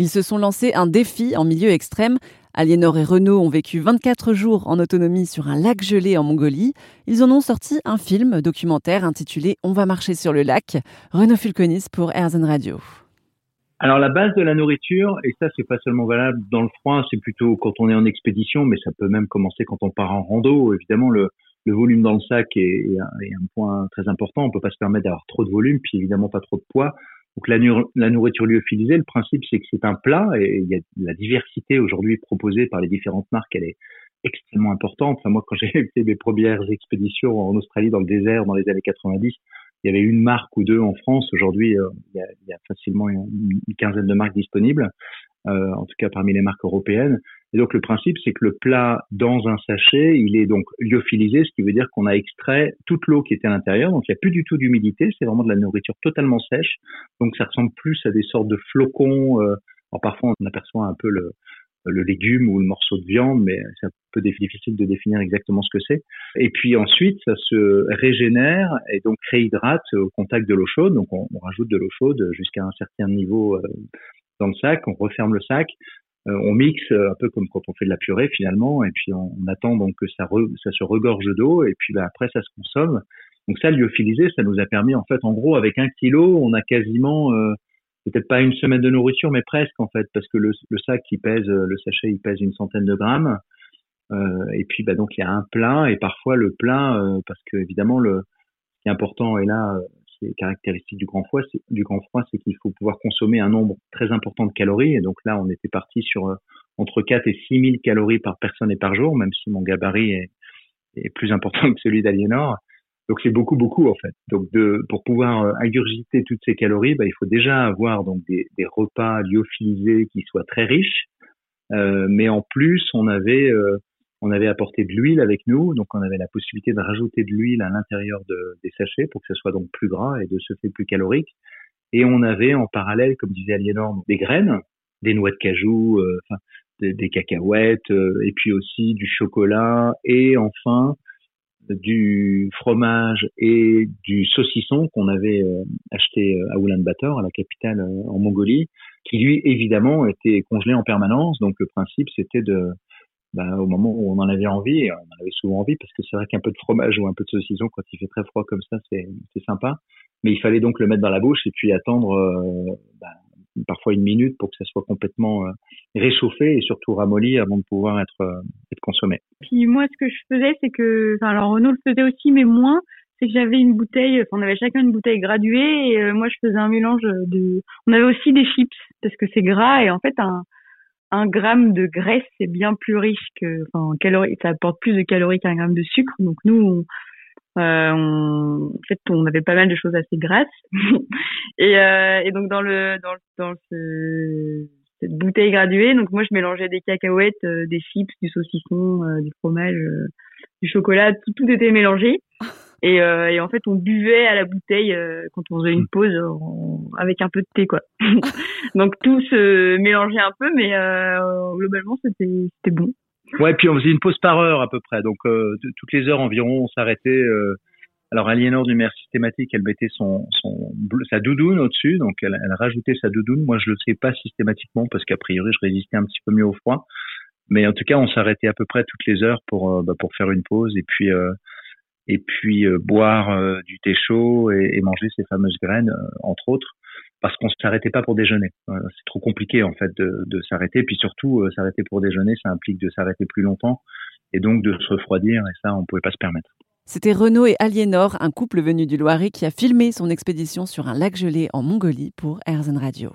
Ils se sont lancés un défi en milieu extrême. Aliénor et Renaud ont vécu 24 jours en autonomie sur un lac gelé en Mongolie. Ils en ont sorti un film documentaire intitulé On va marcher sur le lac. Renaud Fulconis pour Airzen Radio. Alors la base de la nourriture, et ça c'est pas seulement valable dans le froid, c'est plutôt quand on est en expédition, mais ça peut même commencer quand on part en rando. Évidemment, le, volume dans le sac est, un, point très important. On peut pas se permettre d'avoir trop de volume, puis évidemment pas trop de poids. Donc la, nourriture lyophilisée, le principe c'est que c'est un plat et il y a la diversité aujourd'hui proposée par les différentes marques, elle est extrêmement importante. Moi, quand j'ai fait mes premières expéditions en Australie dans le désert dans les années 90, il y avait une marque ou deux en France. Aujourd'hui, euh, il, il, y a facilement une, quinzaine de marques disponibles, euh, en tout cas parmi les marques européennes. Et donc le principe, c'est que le plat dans un sachet, il est donc lyophilisé, ce qui veut dire qu'on a extrait toute l'eau qui était à l'intérieur. Donc il n'y a plus du tout d'humidité, c'est vraiment de la nourriture totalement sèche. Donc ça ressemble plus à des sortes de flocons. Euh, alors parfois on aperçoit un peu le, légume ou le morceau de viande, mais c'est un peu difficile de définir exactement ce que c'est. Et puis ensuite, ça se régénère et donc réhydrate au contact de l'eau chaude. Donc on, rajoute de l'eau chaude jusqu'à un certain niveau euh, dans le sac, on referme le sac, on mixe un peu comme quand on fait de la purée finalement, et puis on, attend donc que ça, ça se regorge d'eau, et puis bah, après ça se consomme. Donc ça, lyophilisé, ça nous a permis en fait, en gros, avec un kilo, on a quasiment euh, peut-être pas une semaine de nourriture, mais presque en fait, parce que le, sac qui pèse, le sachet, il pèse une centaine de grammes. Euh, et puis bah donc il y a un plein et parfois le plein, euh, parce que évidemment le ce qui est important et là euh, c'est caractéristique du grand froid, c'est qu'il faut pouvoir consommer un nombre très important de calories. Et donc là on était parti sur entre 4 et 6 000 calories par personne et par jour, même si mon gabarit est, est plus important que celui d'Aliénor. Donc c'est beaucoup beaucoup en fait. Donc pour pouvoir euh, ingurgiter toutes ces calories, bah, il faut déjà avoir donc des, repas lyophilisés qui soient très riches. Euh, mais en plus, on avait euh, on avait apporté de l'huile avec nous, donc on avait la possibilité de rajouter de l'huile à l'intérieur de, des sachets pour que ce soit donc plus gras et de ce fait plus calorique. Et on avait en parallèle, comme disait Aliénor, des graines, des noix de cajou, euh, des, cacahuètes, et puis aussi du chocolat et enfin du fromage et du saucisson qu'on avait euh, acheté euh, à Ulaanbaatar, à la capitale euh, en Mongolie, qui lui évidemment était congelé en permanence. Donc le principe c'était de, bah, au moment où on en avait envie, on en avait souvent envie parce que c'est vrai qu'un peu de fromage ou un peu de saucisson quand il fait très froid comme ça, c'est sympa. Mais il fallait donc le mettre dans la bouche et puis attendre bah, parfois une minute pour que ça soit complètement euh, réchauffé et surtout ramolli avant de pouvoir être, euh, être consommé. Puis moi, ce que je faisais, c'est que, enfin, alors Renaud le faisait aussi, mais moins. C'est que j'avais une bouteille, enfin, on avait chacun une bouteille graduée et euh, moi, je faisais un mélange de. On avait aussi des chips parce que c'est gras et en fait, un un gramme de graisse c'est bien plus riche que, enfin, calories, ça apporte plus de calories qu'un gramme de sucre. Donc nous, on, euh, on, en fait, on avait pas mal de choses assez grasses. et, euh, et donc dans le dans, dans ce, cette bouteille graduée, donc moi je mélangeais des cacahuètes, euh, des chips, du saucisson, euh, du fromage, euh, du chocolat, tout était mélangé. Et, et, en fait, on buvait à la bouteille quand on faisait une pause avec un peu de thé, quoi. donc tout se mélangeait un peu, mais globalement c'était c'était bon. Ouais, puis on faisait une pause par heure à peu près. Donc euh, toutes les heures environ, on s'arrêtait. Euh... Alors Aliénor d'une manière systématique, elle mettait son, son sa doudoune au-dessus, donc elle, elle, rajoutait sa doudoune. Moi, je le sais pas systématiquement parce qu'a priori, je résistais un petit peu mieux au froid. Mais en tout cas, on s'arrêtait à peu près toutes les heures pour euh, bah, pour faire une pause et puis euh, et puis euh, boire du thé chaud et, manger ces fameuses graines, entre autres parce qu'on s'arrêtait pas pour déjeuner. Euh, c'est trop compliqué en fait de, de s'arrêter. Puis surtout, euh, s'arrêter pour déjeuner, ça implique de s'arrêter plus longtemps et donc de se refroidir. Et ça, on pouvait pas se permettre. C'était Renaud et Aliénor, un couple venu du Loiret qui a filmé son expédition sur un lac gelé en Mongolie pour Airzen Radio.